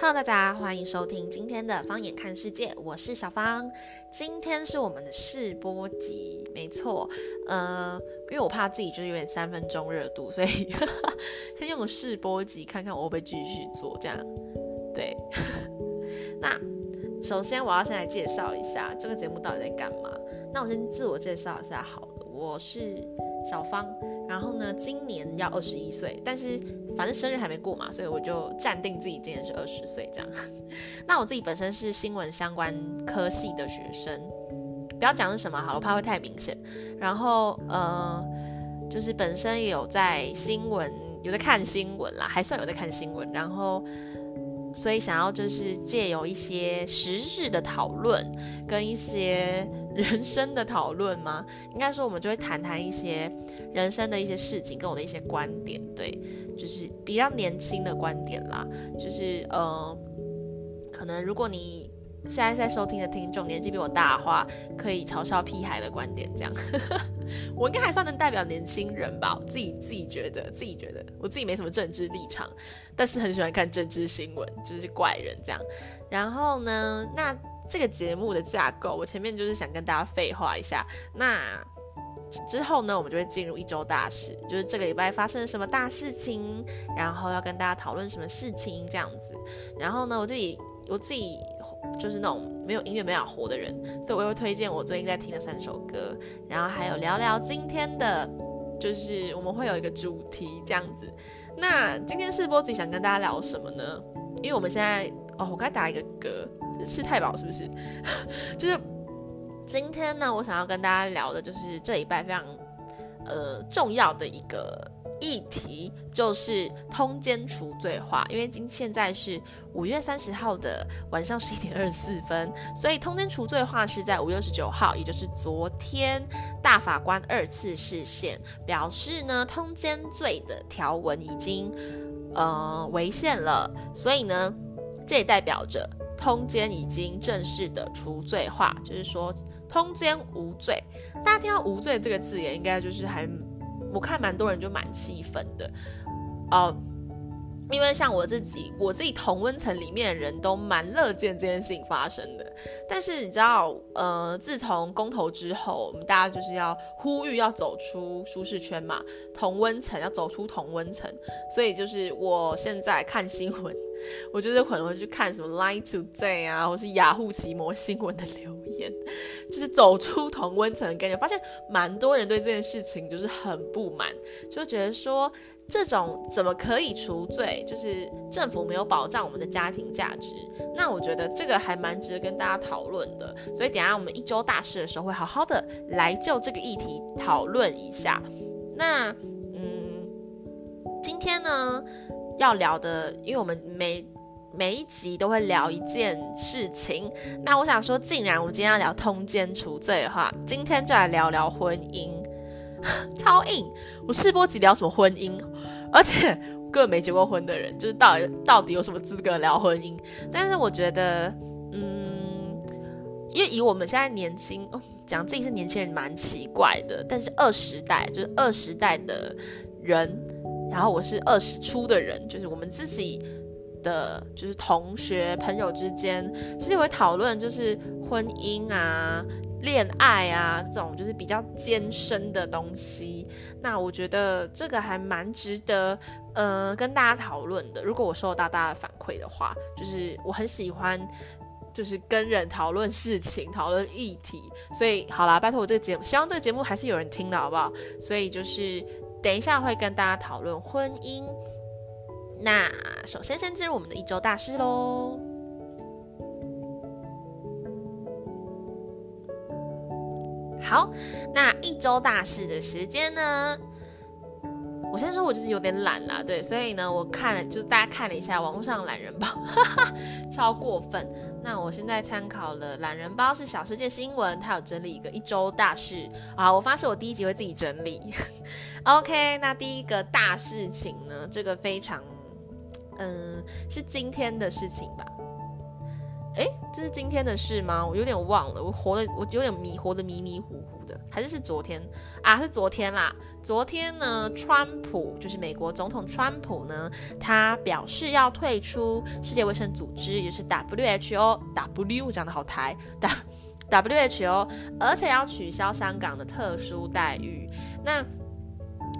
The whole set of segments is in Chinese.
Hello，大家欢迎收听今天的方眼看世界，我是小方。今天是我们的试播集，没错，呃，因为我怕自己就是有点三分钟热度，所以呵 呵先用试播集看看我会不会继续做这样。对，那首先我要先来介绍一下这个节目到底在干嘛。那我先自我介绍一下好了，我是小方。然后呢，今年要二十一岁，但是反正生日还没过嘛，所以我就暂定自己今年是二十岁这样。那我自己本身是新闻相关科系的学生，不要讲是什么好了，我怕会太明显。然后呃，就是本身有在新闻，有在看新闻啦，还算有在看新闻。然后。所以想要就是借由一些时事的讨论，跟一些人生的讨论吗？应该说我们就会谈谈一些人生的一些事情，跟我的一些观点，对，就是比较年轻的观点啦。就是呃，可能如果你。现在在收听的听众年纪比我大的话，可以嘲笑屁孩的观点，这样，我应该还算能代表年轻人吧？自己自己觉得，自己觉得我自己没什么政治立场，但是很喜欢看政治新闻，就是怪人这样。然后呢，那这个节目的架构，我前面就是想跟大家废话一下。那之后呢，我们就会进入一周大事，就是这个礼拜发生了什么大事情，然后要跟大家讨论什么事情这样子。然后呢，我自己我自己。就是那种没有音乐没法活的人，所以我会推荐我最近在听的三首歌，然后还有聊聊今天的，就是我们会有一个主题这样子。那今天试播集想跟大家聊什么呢？因为我们现在哦，我该打一个嗝，吃太饱是不是？就是今天呢，我想要跟大家聊的就是这礼拜非常呃重要的一个。议题就是通奸除罪化，因为今现在是五月三十号的晚上十一点二十四分，所以通奸除罪化是在五月二十九号，也就是昨天，大法官二次释宪，表示呢通奸罪的条文已经呃违宪了，所以呢这也代表着通奸已经正式的除罪化，就是说通奸无罪。大家听到无罪这个字眼，应该就是还。我看蛮多人就蛮气愤的，哦，因为像我自己，我自己同温层里面的人都蛮乐见这件事情发生的。但是你知道，呃，自从公投之后，我们大家就是要呼吁要走出舒适圈嘛，同温层要走出同温层，所以就是我现在看新闻，我就是可能会去看什么 Line Today 啊，或是雅虎奇摩新闻的留言，就是走出同温层的概念，发现蛮多人对这件事情就是很不满，就觉得说这种怎么可以除罪？就是政府没有保障我们的家庭价值。那我觉得这个还蛮值得跟大家讨论的，所以等下我们一周大事的时候会好好的来就这个议题讨论一下。那嗯，今天呢要聊的，因为我们每每一集都会聊一件事情，那我想说，既然我们今天要聊通奸除罪的话，今天就来聊聊婚姻，超硬！我试播集聊什么婚姻？而且根本没结过婚的人，就是到底到底有什么资格聊婚姻？但是我觉得，嗯，因为以我们现在年轻，讲自己是年轻人蛮奇怪的，但是二十代就是二十代的人，然后我是二十出的人，就是我们自己。的就是同学朋友之间，其实会讨论就是婚姻啊、恋爱啊这种就是比较艰深的东西。那我觉得这个还蛮值得呃跟大家讨论的。如果我收到大家的反馈的话，就是我很喜欢就是跟人讨论事情、讨论议题。所以好啦，拜托我这个节目，希望这个节目还是有人听的好不好？所以就是等一下会跟大家讨论婚姻。那首先先进入我们的一周大事喽。好，那一周大事的时间呢？我先说，我就是有点懒啦，对，所以呢，我看了，就是大家看了一下网络上懒人包，哈哈，超过分。那我现在参考了懒人包是小世界新闻，它有整理一个一周大事啊。我发誓我第一集会自己整理。OK，那第一个大事情呢，这个非常。嗯，是今天的事情吧？哎，这是今天的事吗？我有点忘了，我活的我有点迷，活的迷迷糊糊的，还是是昨天啊？是昨天啦。昨天呢，川普就是美国总统川普呢，他表示要退出世界卫生组织，也是 WHO，W 讲的好台，WHO，而且要取消香港的特殊待遇。那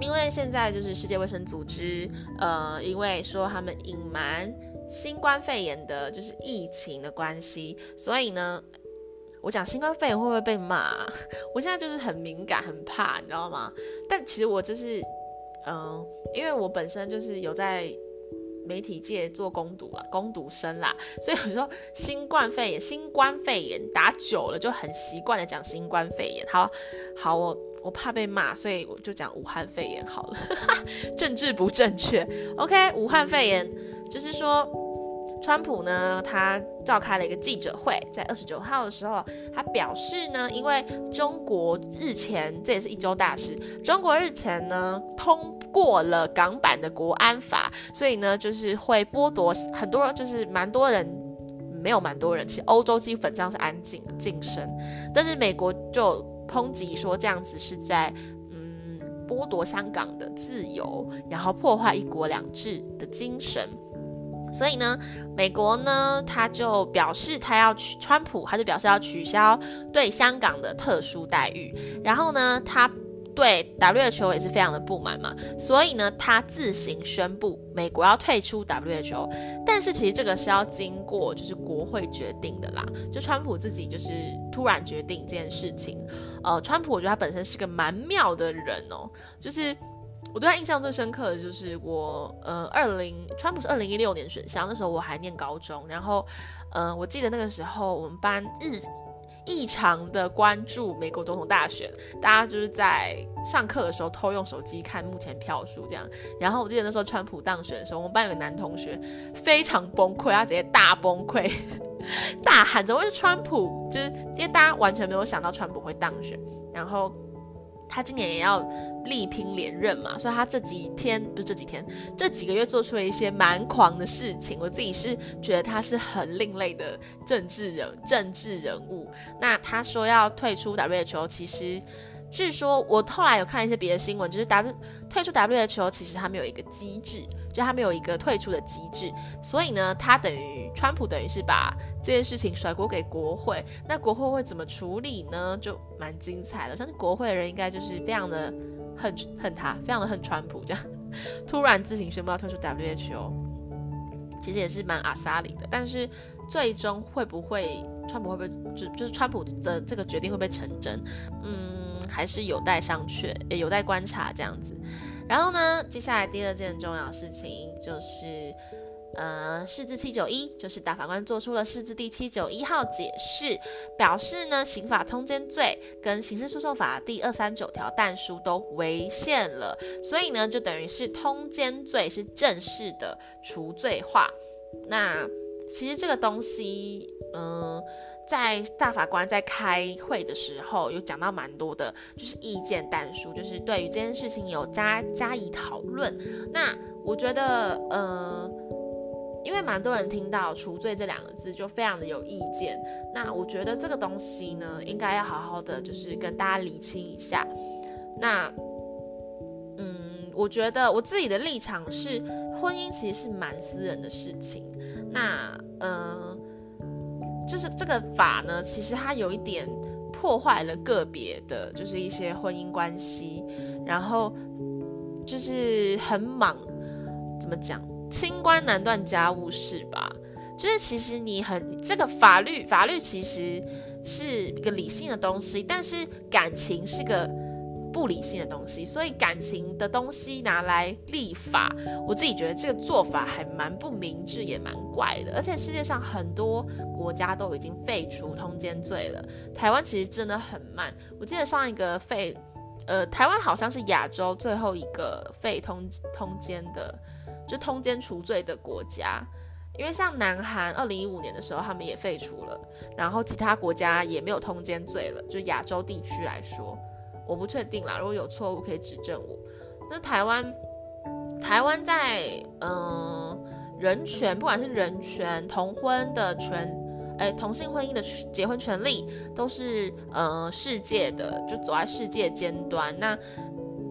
因为现在就是世界卫生组织，呃，因为说他们隐瞒。新冠肺炎的就是疫情的关系，所以呢，我讲新冠肺炎会不会被骂？我现在就是很敏感，很怕，你知道吗？但其实我就是，嗯、因为我本身就是有在媒体界做攻读啦，攻读生啦，所以有时候新冠肺炎、新冠肺炎打久了就很习惯的讲新冠肺炎。好，好，我我怕被骂，所以我就讲武汉肺炎好了，政治不正确。OK，武汉肺炎。就是说，川普呢，他召开了一个记者会，在二十九号的时候，他表示呢，因为中国日前，这也是一周大事，中国日前呢通过了港版的国安法，所以呢，就是会剥夺很多，就是蛮多人，没有蛮多人，其实欧洲基本上是安静晋升，但是美国就抨击说这样子是在嗯。剥夺香港的自由，然后破坏一国两制的精神，所以呢，美国呢，他就表示他要取川普，他就表示要取消对香港的特殊待遇，然后呢，他。对 WHO 也是非常的不满嘛，所以呢，他自行宣布美国要退出 WHO，但是其实这个是要经过就是国会决定的啦，就川普自己就是突然决定这件事情。呃，川普我觉得他本身是个蛮妙的人哦，就是我对他印象最深刻的就是我呃二零川普是二零一六年选上，那时候我还念高中，然后呃我记得那个时候我们班日。异常的关注美国总统大选，大家就是在上课的时候偷用手机看目前票数这样。然后我记得那时候川普当选的时候，我们班有个男同学非常崩溃，他直接大崩溃，大喊着：“我是川普！”就是因为大家完全没有想到川普会当选，然后。他今年也要力拼连任嘛，所以他这几天不是这几天，这几个月做出了一些蛮狂的事情。我自己是觉得他是很另类的政治人政治人物。那他说要退出 WHO，其实据说我后来有看一些别的新闻，就是 W 退出 WHO，其实他没有一个机制。就他没有一个退出的机制，所以呢，他等于川普等于是把这件事情甩锅给国会。那国会会怎么处理呢？就蛮精彩的。相信国会的人应该就是非常的恨恨他，非常的恨川普，这样 突然自行宣布要退出 WHO，其实也是蛮阿萨里的。但是最终会不会川普会不会就就是川普的这个决定会不会成真？嗯，还是有待商榷，也有待观察这样子。然后呢，接下来第二件重要事情就是，呃，释字七九一，就是大法官做出了释字第七九一号解释，表示呢，刑法通奸罪跟刑事诉讼法第二三九条但书都违宪了，所以呢，就等于是通奸罪是正式的除罪化。那其实这个东西，嗯、在大法官在开会的时候，有讲到蛮多的，就是意见但书，就是对于这件事情有加加以讨论。那我觉得，呃，因为蛮多人听到“除罪”这两个字，就非常的有意见。那我觉得这个东西呢，应该要好好的，就是跟大家理清一下。那，嗯，我觉得我自己的立场是，婚姻其实是蛮私人的事情。那，嗯、就是这个法呢，其实它有一点破坏了个别的，就是一些婚姻关系，然后就是很莽，怎么讲？清官难断家务事吧。就是其实你很这个法律，法律其实是一个理性的东西，但是感情是个。不理性的东西，所以感情的东西拿来立法，我自己觉得这个做法还蛮不明智，也蛮怪的。而且世界上很多国家都已经废除通奸罪了，台湾其实真的很慢。我记得上一个废，呃，台湾好像是亚洲最后一个废通通奸的，就通奸除罪的国家。因为像南韩，二零一五年的时候他们也废除了，然后其他国家也没有通奸罪了。就亚洲地区来说。我不确定啦，如果有错误可以指正我。那台湾，台湾在嗯、人权，不管是人权、同婚的权，诶，同性婚姻的结婚权利都是呃世界的，就走在世界尖端。那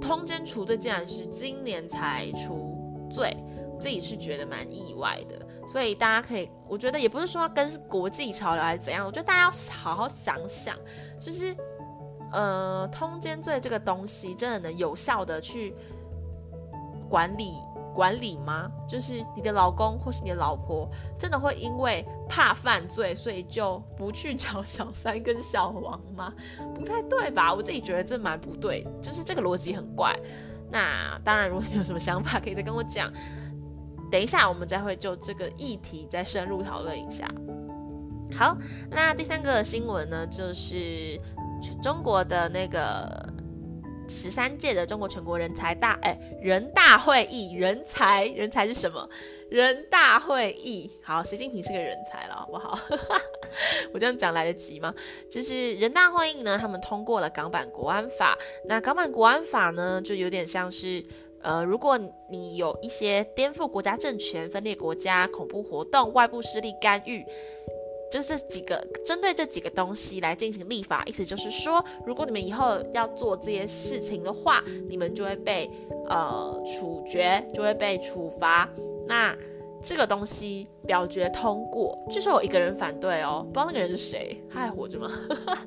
通奸除罪竟然是今年才除罪，自己是觉得蛮意外的。所以大家可以，我觉得也不是说要跟国际潮流还是怎样，我觉得大家要好好想想，就是呃，通奸罪这个东西真的能有效的去管理管理吗？就是你的老公或是你的老婆真的会因为怕犯罪，所以就不去找小三跟小王吗？不太对吧？我自己觉得这蛮不对，就是这个逻辑很怪。那当然，如果你有什么想法，可以再跟我讲。等一下，我们再会就这个议题再深入讨论一下。好，那第三个新闻呢，就是中国的那个十三届的中国全国人才大哎人大会议，人才人才是什么？人大会议。好，习近平是个人才了，好不好？我这样讲来得及吗？就是人大会议呢，他们通过了港版国安法。那港版国安法呢，就有点像是。呃，如果你有一些颠覆国家政权、分裂国家、恐怖活动、外部势力干预，就是这几个针对这几个东西来进行立法，意思就是说，如果你们以后要做这些事情的话，你们就会被呃处决，就会被处罚。那这个东西表决通过，据说有一个人反对哦，不知道那个人是谁，他还活着吗？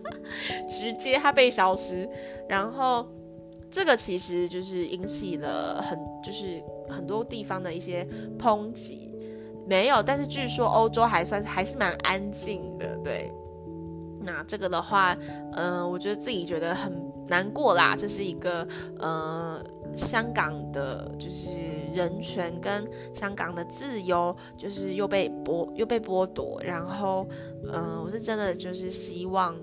直接他被消失，然后。这个其实就是引起了很就是很多地方的一些抨击，没有，但是据说欧洲还算还是蛮安静的，对。那这个的话，嗯、我觉得自己觉得很难过啦，这是一个呃香港的，就是人权跟香港的自由，就是又被剥又被剥夺，然后，嗯、我是真的就是希望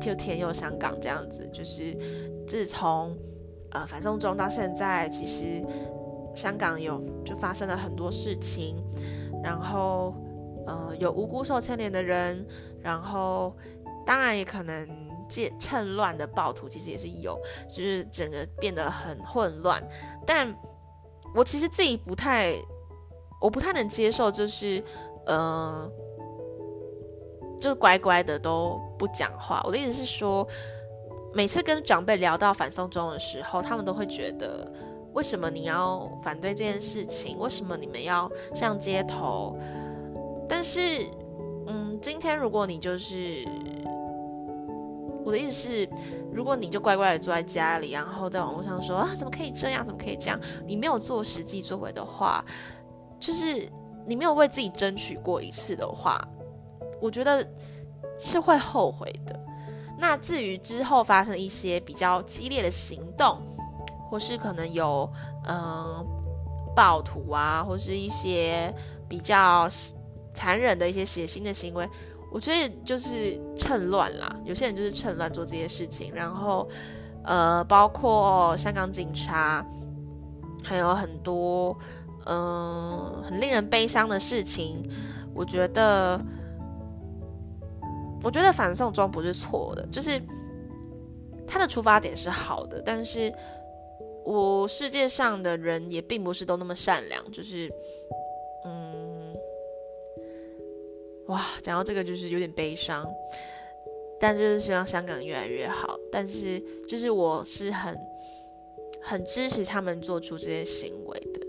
就天佑香港这样子，就是。自从呃反送中到现在，其实香港有就发生了很多事情，然后呃有无辜受牵连的人，然后当然也可能借趁乱的暴徒，其实也是有，就是整个变得很混乱。但我其实自己不太，我不太能接受，就是呃，就乖乖的都不讲话。我的意思是说。每次跟长辈聊到反送中的时候，他们都会觉得，为什么你要反对这件事情？为什么你们要上街头？但是，嗯，今天如果你就是，我的意思是，如果你就乖乖的坐在家里，然后在网络上说啊，怎么可以这样？怎么可以这样？你没有做实际作为的话，就是你没有为自己争取过一次的话，我觉得是会后悔的。那至于之后发生一些比较激烈的行动，或是可能有嗯、暴徒啊，或是一些比较残忍的一些血腥的行为，我觉得就是趁乱啦。有些人就是趁乱做这些事情，然后呃，包括香港警察，还有很多嗯、很令人悲伤的事情，我觉得。我觉得反送中不是错的，就是他的出发点是好的，但是我世界上的人也并不是都那么善良，就是，嗯，哇，讲到这个就是有点悲伤，但就是希望香港越来越好，但是就是我是很很支持他们做出这些行为的，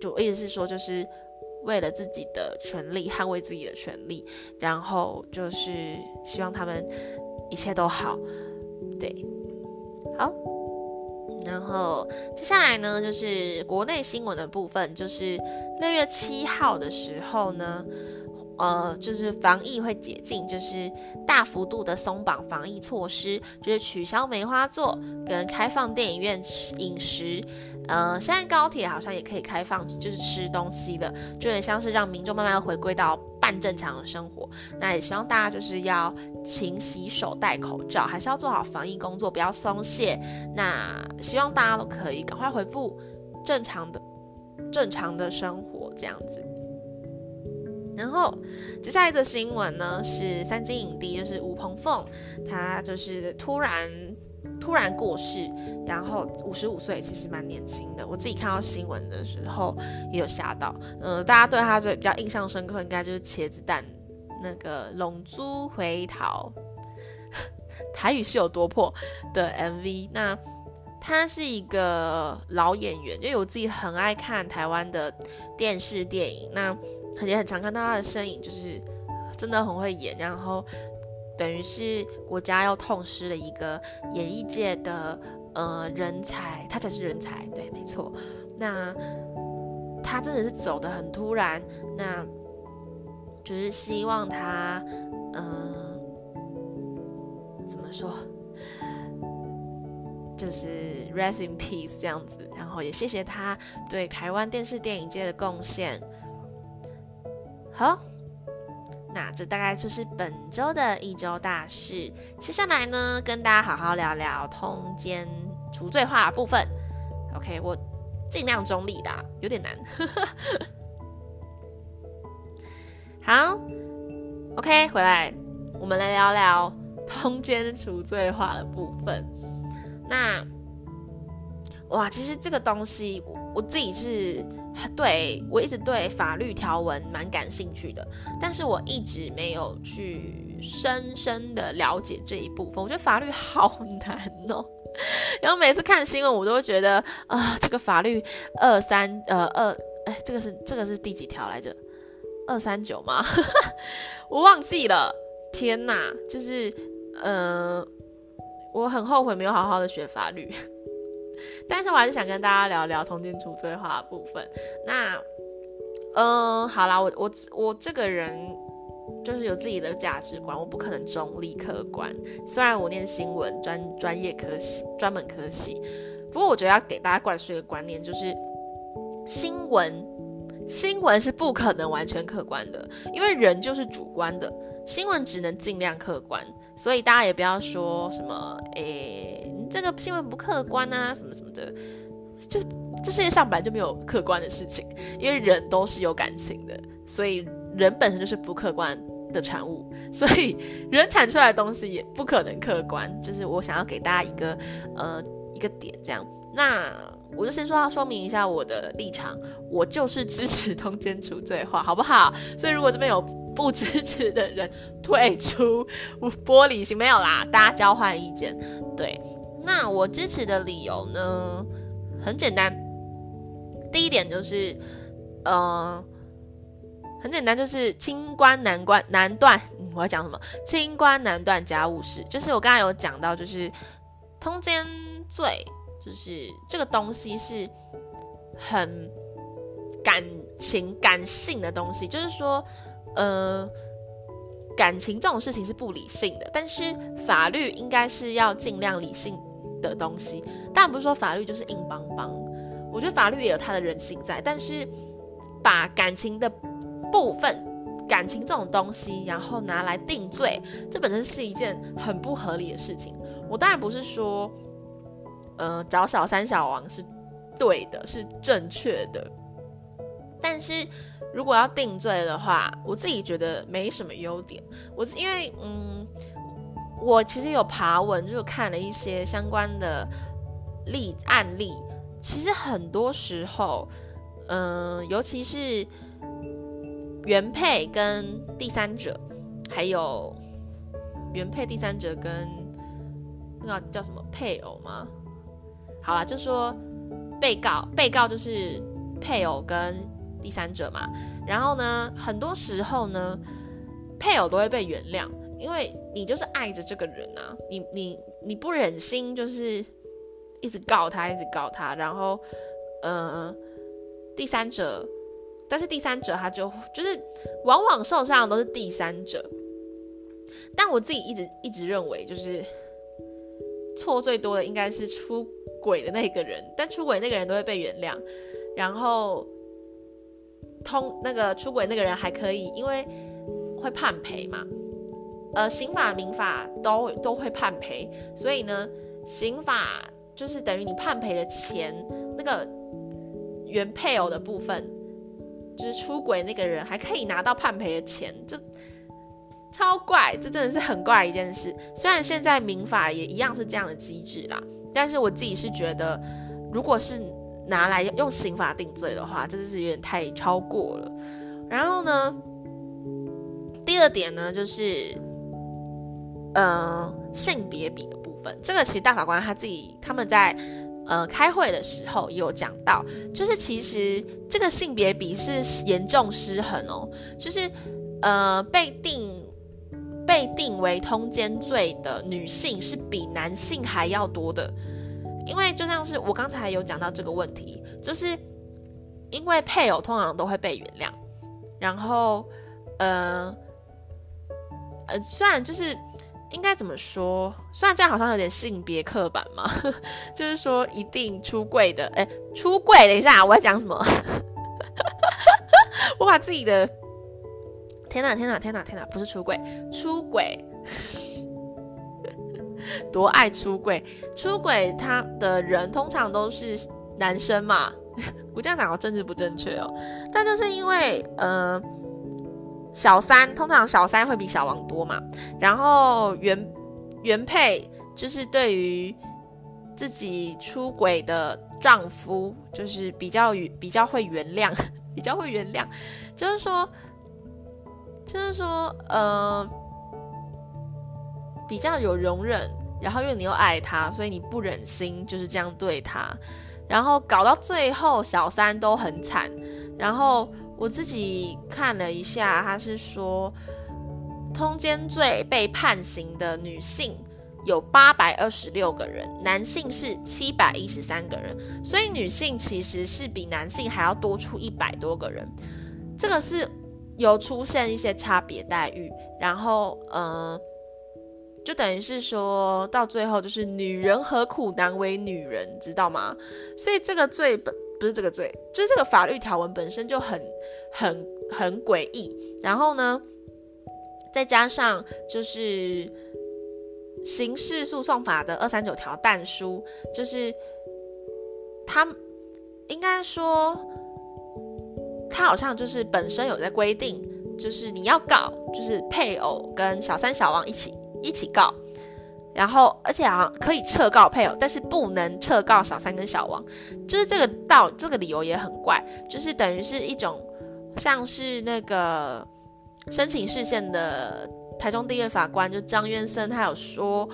就意思是说就是。为了自己的权利，捍卫自己的权利，然后就是希望他们一切都好，对，好，然后接下来呢，就是国内新闻的部分，就是六月七号的时候呢。呃，就是防疫会解禁，就是大幅度的松绑防疫措施，就是取消梅花座跟开放电影院饮食。呃，现在高铁好像也可以开放，就是吃东西了，就有点像是让民众慢慢回归到半正常的生活。那也希望大家就是要勤洗手、戴口罩，还是要做好防疫工作，不要松懈。那希望大家都可以赶快恢复正常的、正常的生活，这样子。然后，接下来的新闻呢是三金影帝，就是吴鹏凤，他就是突然突然过世，然后五十五岁，其实蛮年轻的。我自己看到新闻的时候也有吓到。嗯、大家对他最比较印象深刻，应该就是茄子蛋那个龙珠回逃，台语是有多破的 MV。那他是一个老演员，因为我自己很爱看台湾的电视电影，那也很常看到他的身影，就是真的很会演，然后等于是国家又痛失了一个演艺界的呃人才，他才是人才，对，没错。那他真的是走得很突然，那就是希望他，嗯、怎么说？就是 rest in peace 这样子，然后也谢谢他对台湾电视电影界的贡献。好，那这大概就是本周的一周大事。接下来呢，跟大家好好聊聊通奸除罪化的部分。OK，我尽量中立的，有点难。好，OK，回来，我们来聊聊通奸除罪化的部分。那，哇，其实这个东西我，我自己是对我一直对法律条文蛮感兴趣的，但是我一直没有去深深的了解这一部分。我觉得法律 好难哦，然后每次看新闻，我都会觉得啊、这个法律二三呃二，哎，这个是这个是第几条来着？二三九吗？我忘记了。天哪，就是呃。我很后悔没有好好的学法律，但是我还是想跟大家聊聊通奸除罪化的部分。那，嗯、好啦，我我我这个人就是有自己的价值观，我不可能中立客观。虽然我念新闻专专业科系，专门科系，不过我觉得要给大家灌输一个观念，就是新闻新闻是不可能完全客观的，因为人就是主观的，新闻只能尽量客观。所以大家也不要说什么，诶，这个新闻不客观啊，什么什么的，就是这世界上本来就没有客观的事情，因为人都是有感情的，所以人本身就是不客观的产物，所以人产出来的东西也不可能客观。就是我想要给大家一个呃一个点，这样，那我就先说要说明一下我的立场，我就是支持通奸除罪化，好不好？所以如果这边有。不支持的人退出玻璃心，没有啦，大家交换意见。对，那我支持的理由呢，很简单，第一点就是，呃，很简单，就是清官难断难断。我要讲什么？清官难断家务事，就是我刚才有讲到，就是通奸罪，就是这个东西是很感情感性的东西，就是说。呃，感情这种事情是不理性的，但是法律应该是要尽量理性的东西。当然不是说法律就是硬邦邦，我觉得法律也有它的人性在。但是把感情的部分，感情这种东西，然后拿来定罪，这本身是一件很不合理的事情。我当然不是说，呃，找小三小王是对的，是正确的，但是。如果要定罪的话，我自己觉得没什么优点。我因为嗯，我其实有爬文，就是看了一些相关的例案例。其实很多时候，嗯、尤其是原配跟第三者，还有原配、第三者跟那个叫什么配偶吗？好啦，就说被告，被告就是配偶跟。第三者嘛，然后呢，很多时候呢，配偶都会被原谅，因为你就是爱着这个人啊，你你你不忍心就是一直告他，一直告他，然后，呃，第三者，但是第三者他就就是往往受伤的都是第三者，但我自己一直一直认为，就是错最多的应该是出轨的那个人，但出轨那个人都会被原谅，然后。通那个出轨那个人还可以，因为会判赔嘛，呃，刑法、民法都都会判赔，所以呢，刑法就是等于你判赔的钱，那个原配偶的部分，就是出轨那个人还可以拿到判赔的钱，就超怪，这真的是很怪一件事。虽然现在民法也一样是这样的机制啦，但是我自己是觉得，如果是。拿来用刑法定罪的话，真的是有点太超过了。然后呢，第二点呢，就是呃性别比的部分，这个其实大法官他自己他们在呃开会的时候也有讲到，就是其实这个性别比是严重失衡哦，就是呃被定被定为通奸罪的女性是比男性还要多的，因为就像是我刚才有讲到这个问题，就是因为配偶通常都会被原谅，然后呃。呃，虽然就是应该怎么说，虽然这样好像有点性别刻板嘛，就是说一定出柜的，哎，出柜，等一下，我在讲什么？我把自己的，天哪，天哪，天哪，天哪，不是出柜，出轨，多爱出柜，出轨他的人通常都是男生嘛，我这样讲，我政治不正确哦，但就是因为，呃。小三通常小三会比小王多嘛，然后原原配就是对于自己出轨的丈夫，就是比较比较会原谅，比较会原谅，就是说就是说呃比较有容忍，然后因为你又爱他，所以你不忍心就是这样对他，然后搞到最后小三都很惨，然后。我自己看了一下，他是说，通奸罪被判刑的女性有八百二十六个人，男性是七百一十三个人，所以女性其实是比男性还要多出一百多个人。这个是有出现一些差别待遇，然后，嗯、就等于是说到最后就是女人何苦难为女人，知道吗？所以这个罪本。不是这个罪，就是这个法律条文本身就很、很、很诡异。然后呢，再加上就是刑事诉讼法的二三九条但书，就是他应该说，他好像就是本身有在规定，就是你要告，就是配偶跟小三、小王一起一起告。然后，而且好像可以撤告配偶，但是不能撤告小三跟小王，就是这个道这个理由也很怪，就是等于是一种像是那个申请释宪的台中地院法官就张渊森，他有说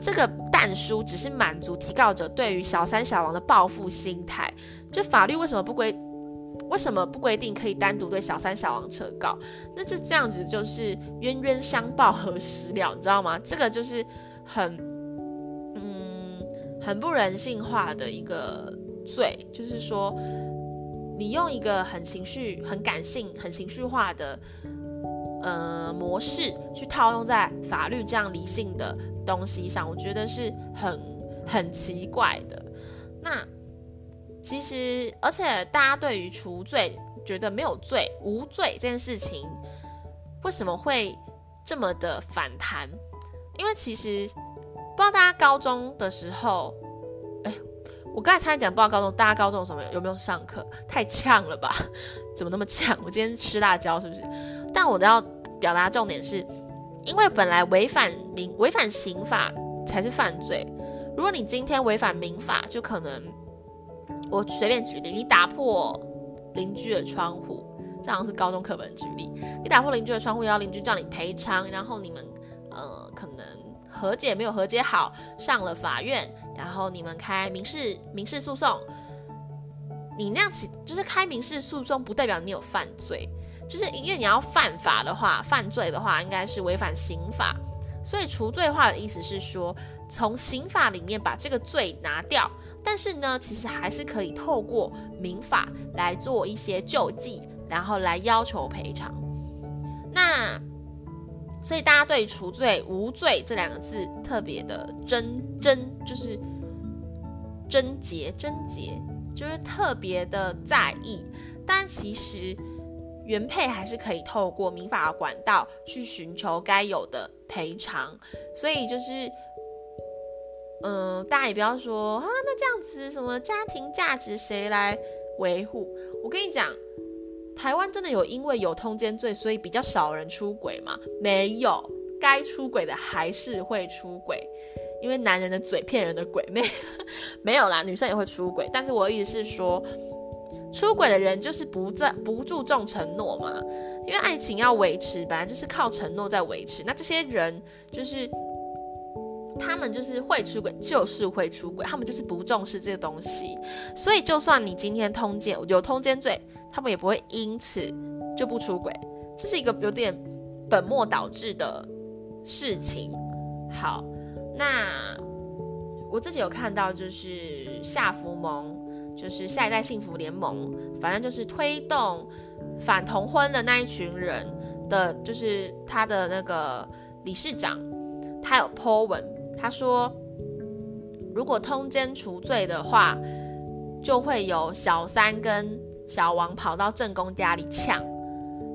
这个但书只是满足提告者对于小三小王的报复心态，就法律为什么不规为什么不规定可以单独对小三小王撤告？那这这样子就是冤冤相报何时了，你知道吗？这个就是。很，嗯，很不人性化的一个罪，就是说，你用一个很情绪、很感性、很情绪化的呃模式去套用在法律这样理性的东西上，我觉得是很很奇怪的。那其实，而且大家对于除罪觉得没有罪、无罪这件事情，为什么会这么的反弹？因为其实不知道大家高中的时候，哎，我刚才差点讲不知道高中，大家高中什么有没有上课？太呛了吧？怎么那么呛？我今天吃辣椒是不是？但我都要表达重点是，因为本来违反民违反刑法才是犯罪。如果你今天违反民法，就可能我随便举例，你打破邻居的窗户，这好像是高中课本举例，你打破邻居的窗户，要邻居叫你赔偿，然后你们。呃，可能和解没有和解好，上了法院，然后你们开民事民事诉讼，你那样起就是开民事诉讼，不代表你有犯罪，就是因为你要犯法的话，犯罪的话应该是违反刑法，所以除罪化的意思是说，从刑法里面把这个罪拿掉，但是呢，其实还是可以透过民法来做一些救济，然后来要求赔偿，那。所以大家对“除罪”“无罪”这两个字特别的贞贞，就是贞洁贞洁，就是特别的在意。但其实原配还是可以透过民法管道去寻求该有的赔偿。所以就是，嗯、大家也不要说啊，那这样子什么家庭价值谁来维护？我跟你讲。台湾真的有因为有通奸罪，所以比较少人出轨吗？没有，该出轨的还是会出轨，因为男人的嘴骗人的鬼，没 没有啦，女生也会出轨。但是我的意思是说，出轨的人就是不在不注重承诺嘛，因为爱情要维持，本来就是靠承诺在维持。那这些人就是他们就是会出轨，就是会出轨，他们就是不重视这个东西。所以就算你今天通奸有通奸罪，他们也不会因此就不出轨。这是一个有点本末倒置的事情。好，那我自己有看到，就是夏福盟，就是下一代幸福联盟，反正就是推动反同婚的那一群人的，就是他的那个理事长，他有 po 文，他说，如果通奸除罪的话，就会有小三跟小王跑到正宫家里呛。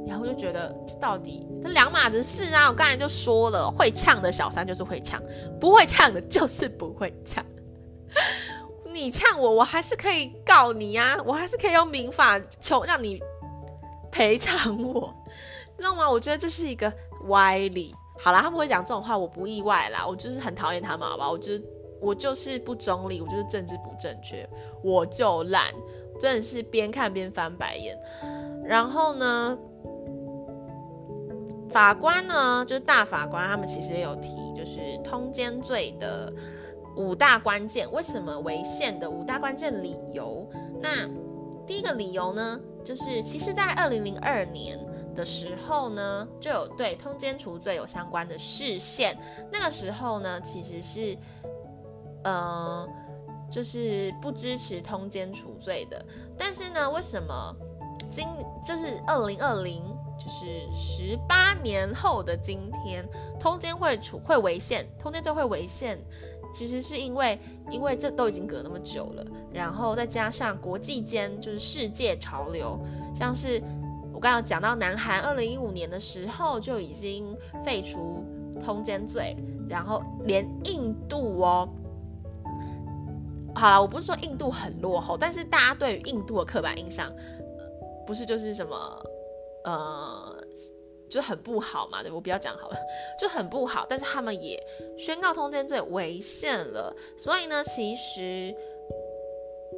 然后就觉得，这到底这两码子事啊！我刚才就说了，会呛的小三就是会呛，不会呛的就是不会呛。你呛我，我还是可以告你啊，我还是可以用民法求让你赔偿我，知道吗？我觉得这是一个歪理。好啦，他们会讲这种话，我不意外啦。我就是很讨厌他们，好吧？我就是我就是不中立，我就是政治不正确，我就烂，真的是边看边翻白眼。然后呢？法官呢，就是大法官，他们其实也有提，就是通奸罪的五大关键，为什么违宪的五大关键理由。那第一个理由呢，就是其实在二零零二年的时候呢，就有对通奸除罪有相关的释宪。那个时候呢，其实是，呃，就是不支持通奸除罪的。但是呢，为什么今就是二零二零？就是十八年后的今天，通奸会处会违宪，通奸就会违宪。其实是因为，因为这都已经隔那么久了，然后再加上国际间就是世界潮流，像是我刚刚讲到南韩二零一五年的时候就已经废除通奸罪，然后连印度哦，好了，我不是说印度很落后，但是大家对于印度的刻板印象，不是就是什么。呃，就很不好嘛，对，我不要讲好了，就很不好。但是他们也宣告通奸罪违宪了，所以呢，其实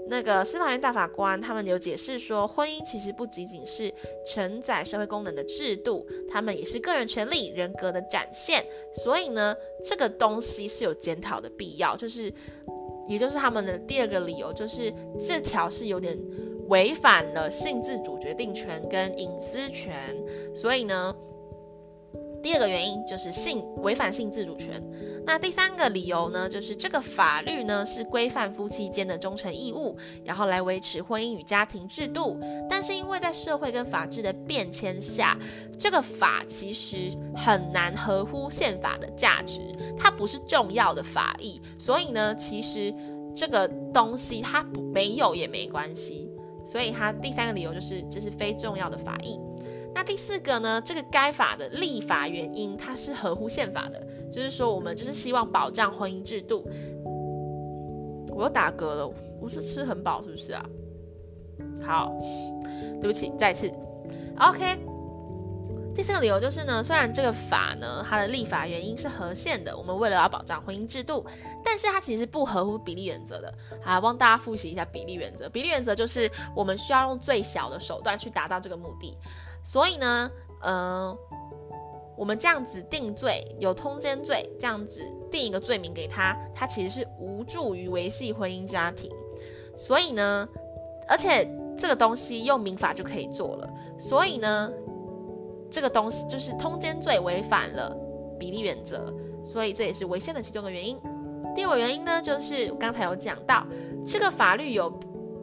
那个司法院大法官他们有解释说，婚姻其实不仅仅是承载社会功能的制度，他们也是个人权利、人格的展现。所以呢，这个东西是有检讨的必要，就是，也就是他们的第二个理由，就是这条是有点。违反了性自主决定权跟隐私权，所以呢，第二个原因就是性违反性自主权。那第三个理由呢，就是这个法律呢是规范夫妻间的忠诚义务，然后来维持婚姻与家庭制度。但是因为在社会跟法治的变迁下，这个法其实很难合乎宪法的价值，它不是重要的法益，所以呢，其实这个东西它不没有也没关系。所以它第三个理由就是这是非重要的法益。那第四个呢？这个该法的立法原因，它是合乎宪法的，就是说我们就是希望保障婚姻制度。我又打嗝了，我是吃很饱是不是啊？好，对不起，再次。OK。第四个理由就是呢，虽然这个法呢，它的立法原因是合宪的，我们为了要保障婚姻制度，但是它其实不合乎比例原则的。好，帮大家复习一下比例原则。比例原则就是我们需要用最小的手段去达到这个目的。所以呢，嗯、呃，我们这样子定罪，有通奸罪这样子定一个罪名给他，他其实是无助于维系婚姻家庭。所以呢，而且这个东西用民法就可以做了。所以呢。这个东西就是通奸罪违反了比例原则，所以这也是违宪的其中的原因。第二个原因呢，就是刚才有讲到，这个法律有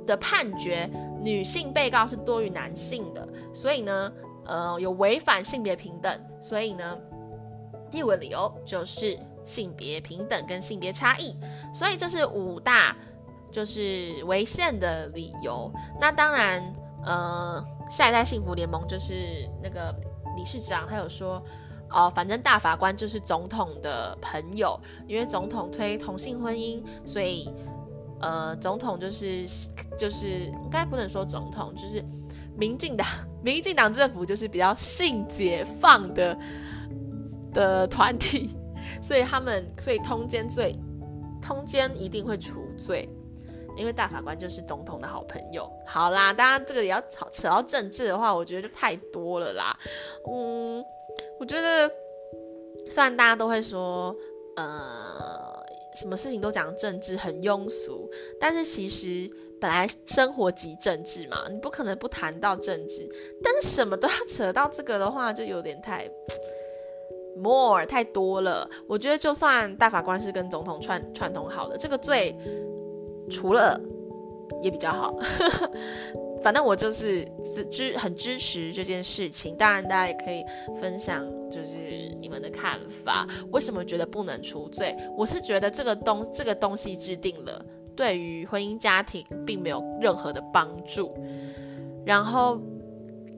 的判决，女性被告是多于男性的，所以呢，呃，有违反性别平等，所以呢，第五个理由就是性别平等跟性别差异，所以这是五大就是违宪的理由。那当然，呃，下一代幸福联盟就是那个。理事长他有说，哦，反正大法官就是总统的朋友，因为总统推同性婚姻，所以呃，总统就是就是应该不能说总统，就是民进党民进党政府就是比较性解放的的团体，所以他们所以通奸罪通奸一定会除罪。因为大法官就是总统的好朋友。好啦，当然这个也要扯扯到政治的话，我觉得就太多了啦。嗯，我觉得虽然大家都会说，呃，什么事情都讲政治很庸俗，但是其实本来生活即政治嘛，你不可能不谈到政治。但是什么都要 扯到这个的话，就有点太。more 太多了，我觉得就算大法官是跟总统串串通好的，这个罪除了也比较好。反正我就是支很支持这件事情，当然大家也可以分享就是你们的看法。为什么觉得不能除罪？我是觉得这个东这个东西制定了，对于婚姻家庭并没有任何的帮助，然后。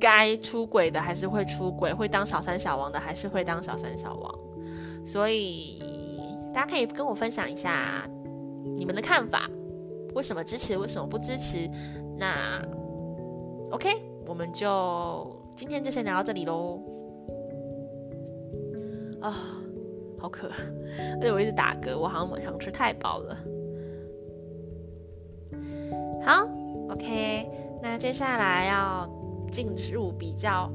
该出轨的还是会出轨，会当小三小王的还是会当小三小王，所以大家可以跟我分享一下你们的看法，为什么支持，为什么不支持？那 OK，我们就今天就先聊到这里喽。啊、好渴，而且我一直打嗝，我好像晚上吃太饱了。好，OK，那接下来要。进入比较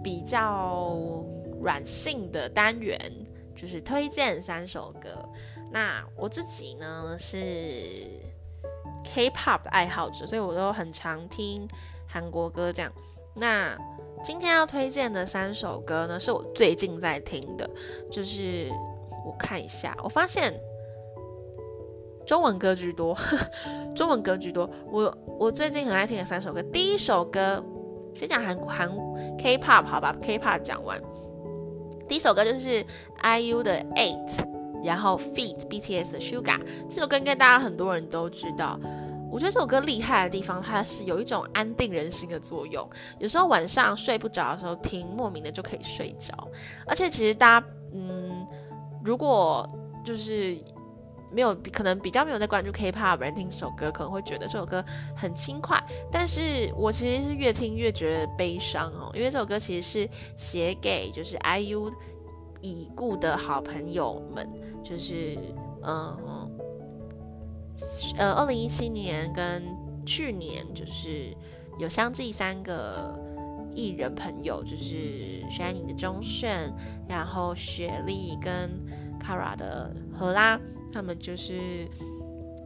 比较软性的单元，就是推荐三首歌。那我自己呢是 K-pop 的爱好者，所以我都很常听韩国歌。这样，那今天要推荐的三首歌呢，是我最近在听的，就是我看一下，我发现中文歌居多，中文歌居多。我我最近很爱听的三首歌，第一首歌。先讲韩韩 K-pop 好吧，K-pop 讲完，第一首歌就是 IU 的 Eight，然后 Feat BTS 的 Sugar 这首歌应该大家很多人都知道。我觉得这首歌厉害的地方，它是有一种安定人心的作用。有时候晚上睡不着的时候听，莫名的就可以睡着。而且其实大家，嗯，如果就是。没有，可能比较没有在关注 K-pop 人听这首歌，可能会觉得这首歌很轻快。但是我其实是越听越觉得悲伤哦，因为这首歌其实是写给就是 IU 已故的好朋友们，就是嗯呃，二零一七年跟去年就是有相继三个艺人朋友，就是 SHINee 的钟鉉，然后雪莉跟 Kara 的荷拉。他们就是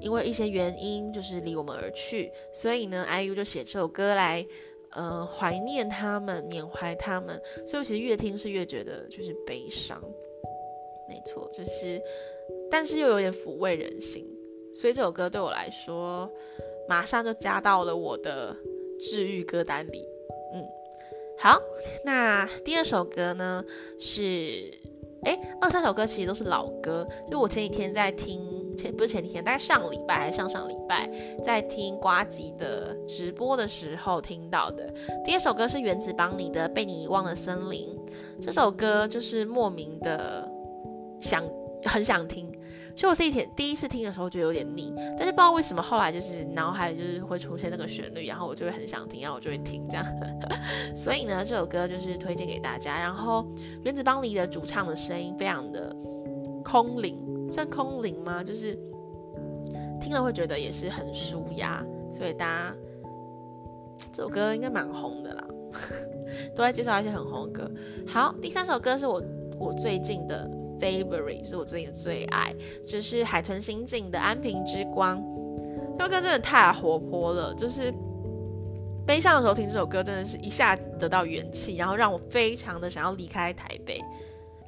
因为一些原因，就是离我们而去，所以呢，IU 就写这首歌来，呃，怀念他们，缅怀他们。所以我其实越听是越觉得就是悲伤，没错，就是，但是又有点抚慰人心。所以这首歌对我来说，马上就加到了我的治愈歌单里。嗯，好，那第二首歌呢是。哎，二三首歌其实都是老歌，就我前几天在听，前不是前几天，大概上礼拜还是上上礼拜，在听呱吉的直播的时候听到的。第一首歌是原子邦尼的《被你遗忘的森林》，这首歌就是莫名的想，很想听。就我第一天第一次听的时候，觉得有点腻，但是不知道为什么后来就是脑海里就是会出现那个旋律，然后我就会很想听，然后我就会听这样。所以呢，这首歌就是推荐给大家。然后原子邦里的主唱的声音非常的空灵，算空灵吗？就是听了会觉得也是很舒压。所以大家这首歌应该蛮红的啦，都在介绍一些很红的歌。好，第三首歌是我我最近的。Favorite 是我最近的最爱，就是海豚刑警的《安平之光》。这首歌真的太活泼了，就是悲伤的时候听这首歌，真的是一下子得到元气，然后让我非常的想要离开台北，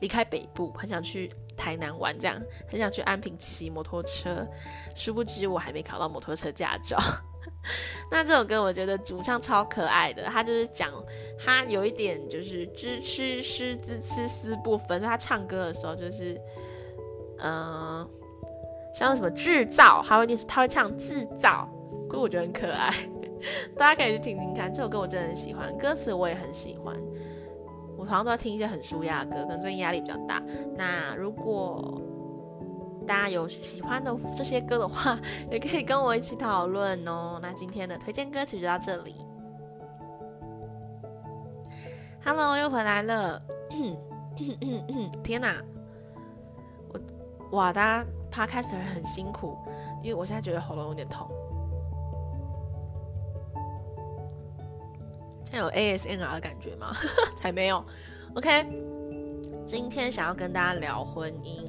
离开北部，很想去台南玩，这样很想去安平骑摩托车。殊不知我还没考到摩托车驾照。那这首歌我觉得主唱超可爱的，他就是讲他有一点就是知痴诗滋吃思不分，所以他唱歌的时候就是，嗯、像什么制造，他会念他会唱制造，所以我觉得很可爱，大家可以去听听看。这首歌我真的很喜欢，歌词我也很喜欢，我好像都在听一些很舒压的歌，可能最近压力比较大。那如果大家有喜欢的这些歌的话，也可以跟我一起讨论哦。那今天的推荐歌曲就到这里。Hello，又回来了。天哪，我哇，大家 Podcaster 很辛苦，因为我现在觉得喉咙有点痛。这有 ASMR 的感觉吗？才没有。OK。今天想要跟大家聊婚姻，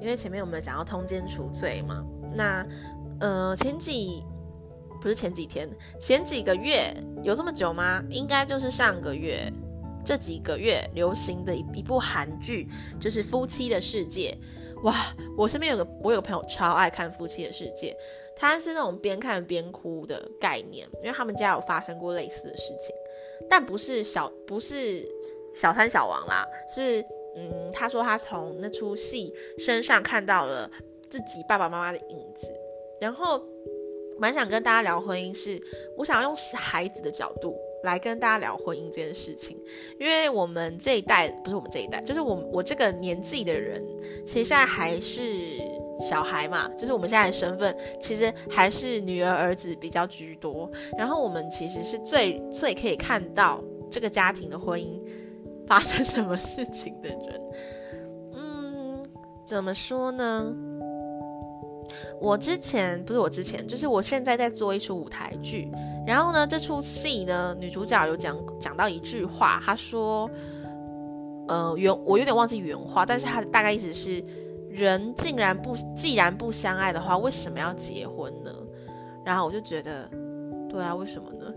因为前面我们讲到通奸除罪嘛。那呃，前几不是前几天，前几个月有这么久吗？应该就是上个月这几个月流行的一一部韩剧，就是《夫妻的世界》。哇，我身边有个我有个朋友超爱看《夫妻的世界》，他是那种边看边哭的概念，因为他们家有发生过类似的事情，但不是小不是小三小王啦，是嗯，他说他从那出戏身上看到了自己爸爸妈妈的影子，然后蛮想跟大家聊婚姻是，我想要用孩子的角度。来跟大家聊婚姻这件事情，因为我们这一代不是我们这一代，就是我我这个年纪的人，其实现在还是小孩嘛，就是我们现在的身份其实还是女儿儿子比较居多。然后我们其实是最最可以看到这个家庭的婚姻发生什么事情的人。嗯，怎么说呢？我之前不是我之前，就是我现在在做一出舞台剧，然后呢，这出戏呢，女主角有讲讲到一句话，她说，呃，原我有点忘记原话，但是她大概意思是，人竟然不既然不相爱的话，为什么要结婚呢？然后我就觉得，对啊，为什么呢？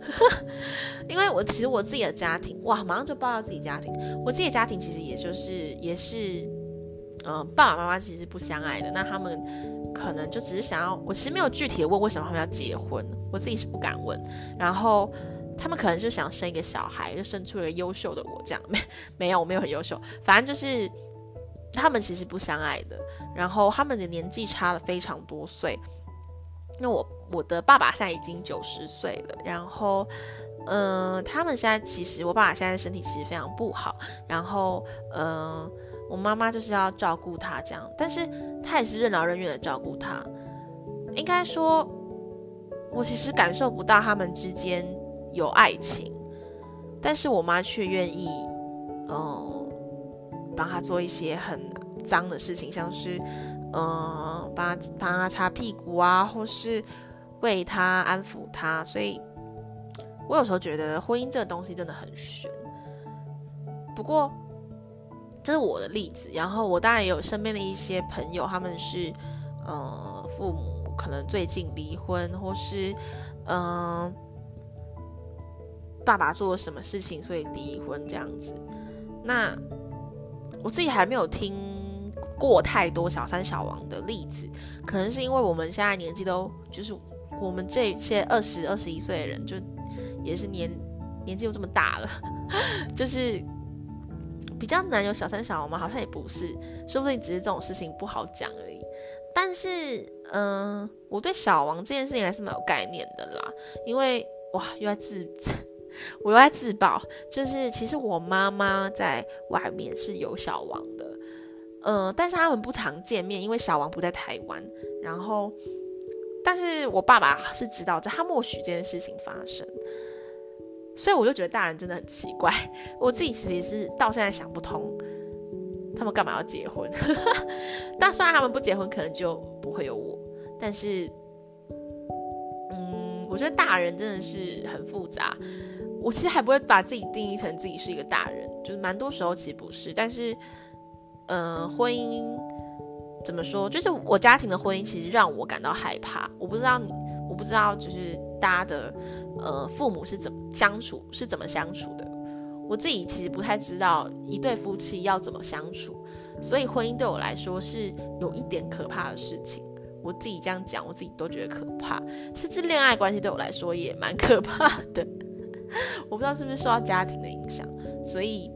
因为我其实我自己的家庭，哇，马上就爆到自己家庭，我自己的家庭其实也就是也是，嗯、爸爸妈妈其实不相爱的，那他们。可能就只是想要，我其实没有具体的问为什么他们要结婚，我自己是不敢问。然后他们可能就想生一个小孩，就生出了优秀的我这样，没 没有，我没有很优秀，反正就是他们其实不相爱的。然后他们的年纪差了非常多岁，那我我的爸爸现在已经九十岁了，然后嗯、他们现在其实我爸爸现在身体其实非常不好，然后嗯。我妈妈就是要照顾他这样，但是他也是任劳任怨的照顾他。应该说，我其实感受不到他们之间有爱情，但是我妈却愿意，嗯，帮他做一些很脏的事情，像是，嗯，帮他帮他擦屁股啊，或是为他安抚他。所以，我有时候觉得婚姻这个东西真的很悬。不过。这是我的例子，然后我当然也有身边的一些朋友，他们是，呃，父母可能最近离婚，或是，嗯、爸爸做了什么事情，所以离婚这样子。那我自己还没有听过太多小三小王的例子，可能是因为我们现在年纪都就是我们这些二十二十一岁的人，就也是年年纪又这么大了，就是。比较难有小三小王吗？好像也不是，说不定只是这种事情不好讲而已。但是，嗯、我对小王这件事情还是蛮有概念的啦。因为哇，又在自，我又在自爆，就是其实我妈妈在外面是有小王的，嗯、但是他们不常见面，因为小王不在台湾。然后，但是我爸爸是知道，在他默许这件事情发生。所以我就觉得大人真的很奇怪，我自己其实是到现在想不通，他们干嘛要结婚？但虽然他们不结婚，可能就不会有我。但是，嗯，我觉得大人真的是很复杂。我其实还不会把自己定义成自己是一个大人，就是蛮多时候其实不是。但是，嗯、婚姻怎么说？就是我家庭的婚姻其实让我感到害怕。我不知道你，我不知道就是大家的。呃，父母是怎么相处，是怎么相处的？我自己其实不太知道一对夫妻要怎么相处，所以婚姻对我来说是有一点可怕的事情。我自己这样讲，我自己都觉得可怕。甚至恋爱关系对我来说也蛮可怕的。我不知道是不是受到家庭的影响，所以，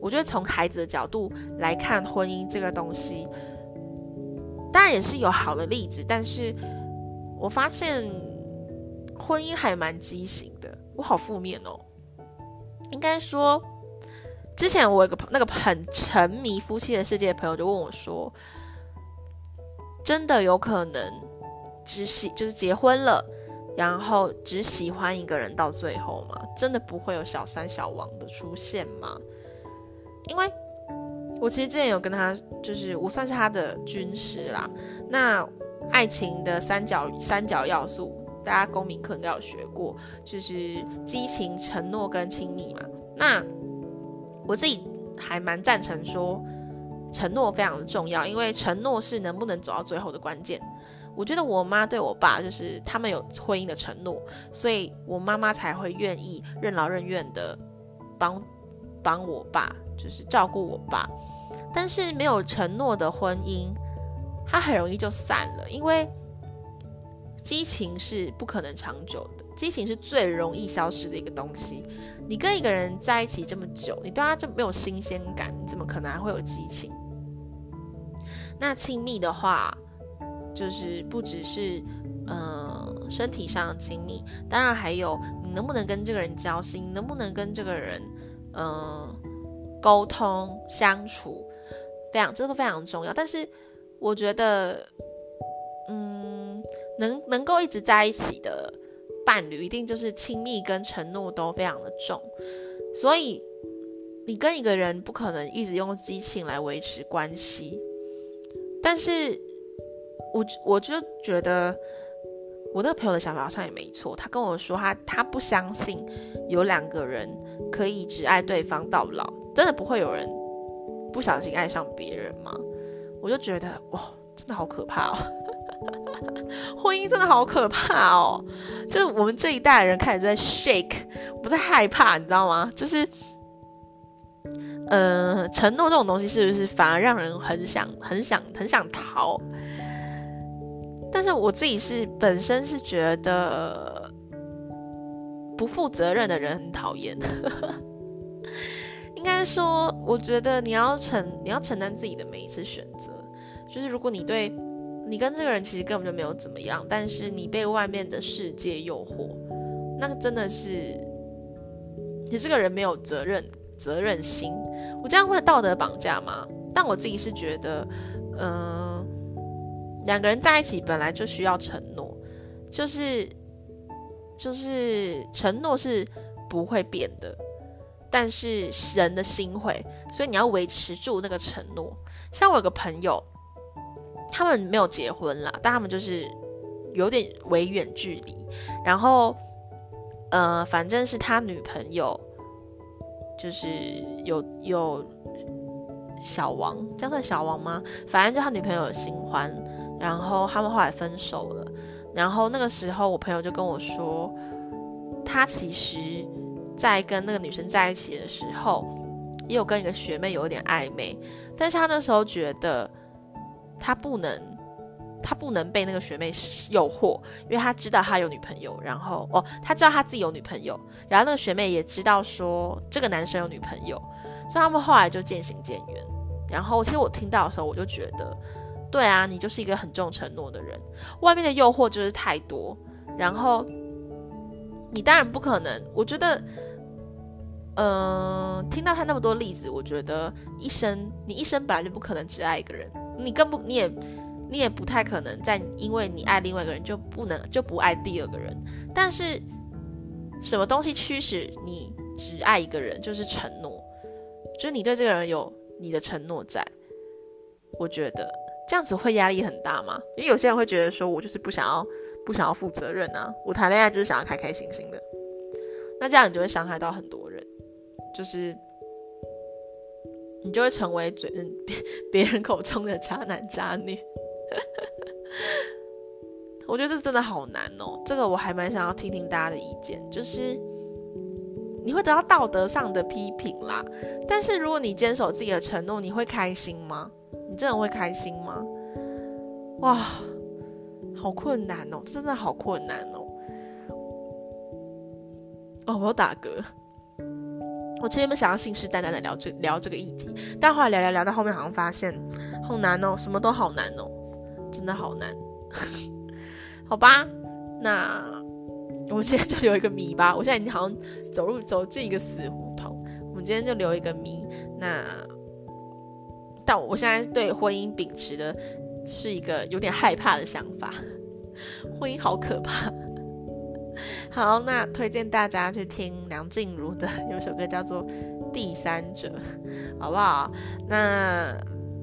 我觉得从孩子的角度来看婚姻这个东西，当然也是有好的例子，但是我发现。婚姻还蛮畸形的，我好负面哦。应该说，之前我有个那个很沉迷夫妻的世界的朋友就问我说：“真的有可能只喜就是结婚了，然后只喜欢一个人到最后吗？真的不会有小三小王的出现吗？”因为我其实之前有跟他，就是我算是他的军师啦。那爱情的三角三角要素。大家公民课应该有学过，就是激情、承诺跟亲密嘛。那我自己还蛮赞成说，承诺非常的重要，因为承诺是能不能走到最后的关键。我觉得我妈对我爸就是他们有婚姻的承诺，所以我妈妈才会愿意任劳任怨的帮帮我爸，就是照顾我爸。但是没有承诺的婚姻，它很容易就散了，因为激情是不可能长久的，激情是最容易消失的一个东西。你跟一个人在一起这么久，你对他就没有新鲜感，你怎么可能还会有激情？那亲密的话。就是不只是，呃，身体上的亲密，当然还有你能不能跟这个人交心，能不能跟这个人，呃，沟通相处，非常，这都非常重要。但是我觉得，嗯，能能够一直在一起的伴侣，一定就是亲密跟承诺都非常的重。所以你跟一个人不可能一直用激情来维持关系，但是。我我就觉得我那个朋友的想法好像也没错。他跟我说他他不相信有两个人可以只爱对方到老，真的不会有人不小心爱上别人吗？我就觉得哇，真的好可怕哦！婚姻真的好可怕哦！就是我们这一代人开始在 shake，不是害怕，你知道吗？就是呃，承诺这种东西是不是反而让人很想很想很想逃？但是我自己是本身是觉得不负责任的人很讨厌，应该说，我觉得你要承你要承担自己的每一次选择。就是如果你对你跟这个人其实根本就没有怎么样，但是你被外面的世界诱惑，那个真的是你这个人没有责任责任心。我这样会道德绑架吗？但我自己是觉得，嗯、两个人在一起本来就需要承诺，就是就是承诺是不会变的，但是人的心会，所以你要维持住那个承诺。像我有个朋友，他们没有结婚啦，但他们就是有点微远距离，然后呃，反正是他女朋友，就是有有小王，这样算小王吗？反正就他女朋友有新欢。然后他们后来分手了，然后那个时候我朋友就跟我说，他其实，在跟那个女生在一起的时候，也有跟一个学妹有一点暧昧，但是他那时候觉得他不能，他不能被那个学妹诱惑，因为他知道他有女朋友，然后哦，他知道他自己有女朋友，然后那个学妹也知道说这个男生有女朋友，所以他们后来就渐行渐远。然后其实我听到的时候，我就觉得。对啊，你就是一个很重承诺的人，外面的诱惑就是太多，然后你当然不可能。我觉得，呃，听到他那么多例子，我觉得一生你一生本来就不可能只爱一个人，你更不，你也你也不太可能在因为你爱另外一个人就不能就不爱第二个人。但是什么东西驱使你只爱一个人，就是承诺，就是你对这个人有你的承诺在，我觉得。这样子会压力很大吗？因为有些人会觉得说，我就是不想要，不想要负责任啊。我谈恋爱就是想要开开心心的。那这样你就会伤害到很多，就是你就会成为嘴别别人口中的渣男渣女。我觉得这真的好难哦。这个我还蛮想要听听大家的意见，就是你会得到道德上的批评啦。但是如果你坚守自己的承诺，你会开心吗？你真的会开心吗？哇，好困难哦，真的好困难哦。哦，我要打嗝。我前面想要信誓旦旦的聊这聊这个议题，但后来聊聊聊到后面，好像发现好难哦，什么都好难哦，真的好难。好吧，那我们今天就留一个谜吧。我现在已经好像走入走进一个死胡同，我们今天就留一个谜。那。但我现在对婚姻秉持的是一个有点害怕的想法，婚姻好可怕。好，那推荐大家去听梁静茹的有首歌叫做《第三者》，好不好？那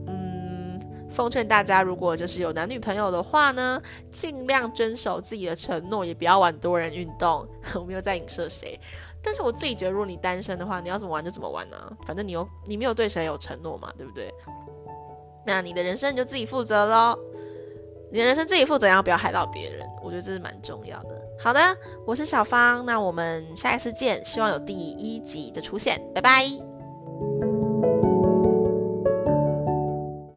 嗯，奉劝大家，如果就是有男女朋友的话呢，尽量遵守自己的承诺，也不要玩多人运动。我没有在影射谁，但是我自己觉得，如果你单身的话，你要怎么玩就怎么玩呢、啊？反正你有你没有对谁有承诺嘛，对不对？那你的人生你就自己负责喽。你的人生自己负责，然后不要害到别人，我觉得这是蛮重要的。好的，我是小芳。那我们下一次见，希望有第一集的出现。拜拜！